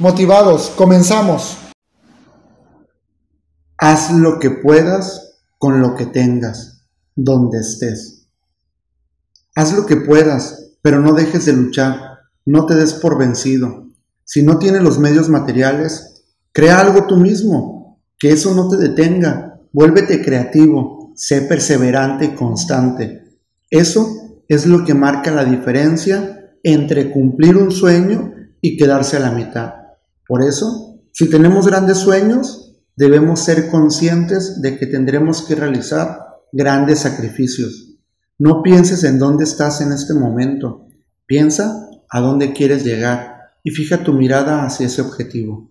Motivados, comenzamos. Haz lo que puedas con lo que tengas, donde estés. Haz lo que puedas, pero no dejes de luchar, no te des por vencido. Si no tienes los medios materiales, crea algo tú mismo, que eso no te detenga. Vuélvete creativo, sé perseverante y constante. Eso es lo que marca la diferencia entre cumplir un sueño y quedarse a la mitad. Por eso, si tenemos grandes sueños, debemos ser conscientes de que tendremos que realizar grandes sacrificios. No pienses en dónde estás en este momento, piensa a dónde quieres llegar y fija tu mirada hacia ese objetivo.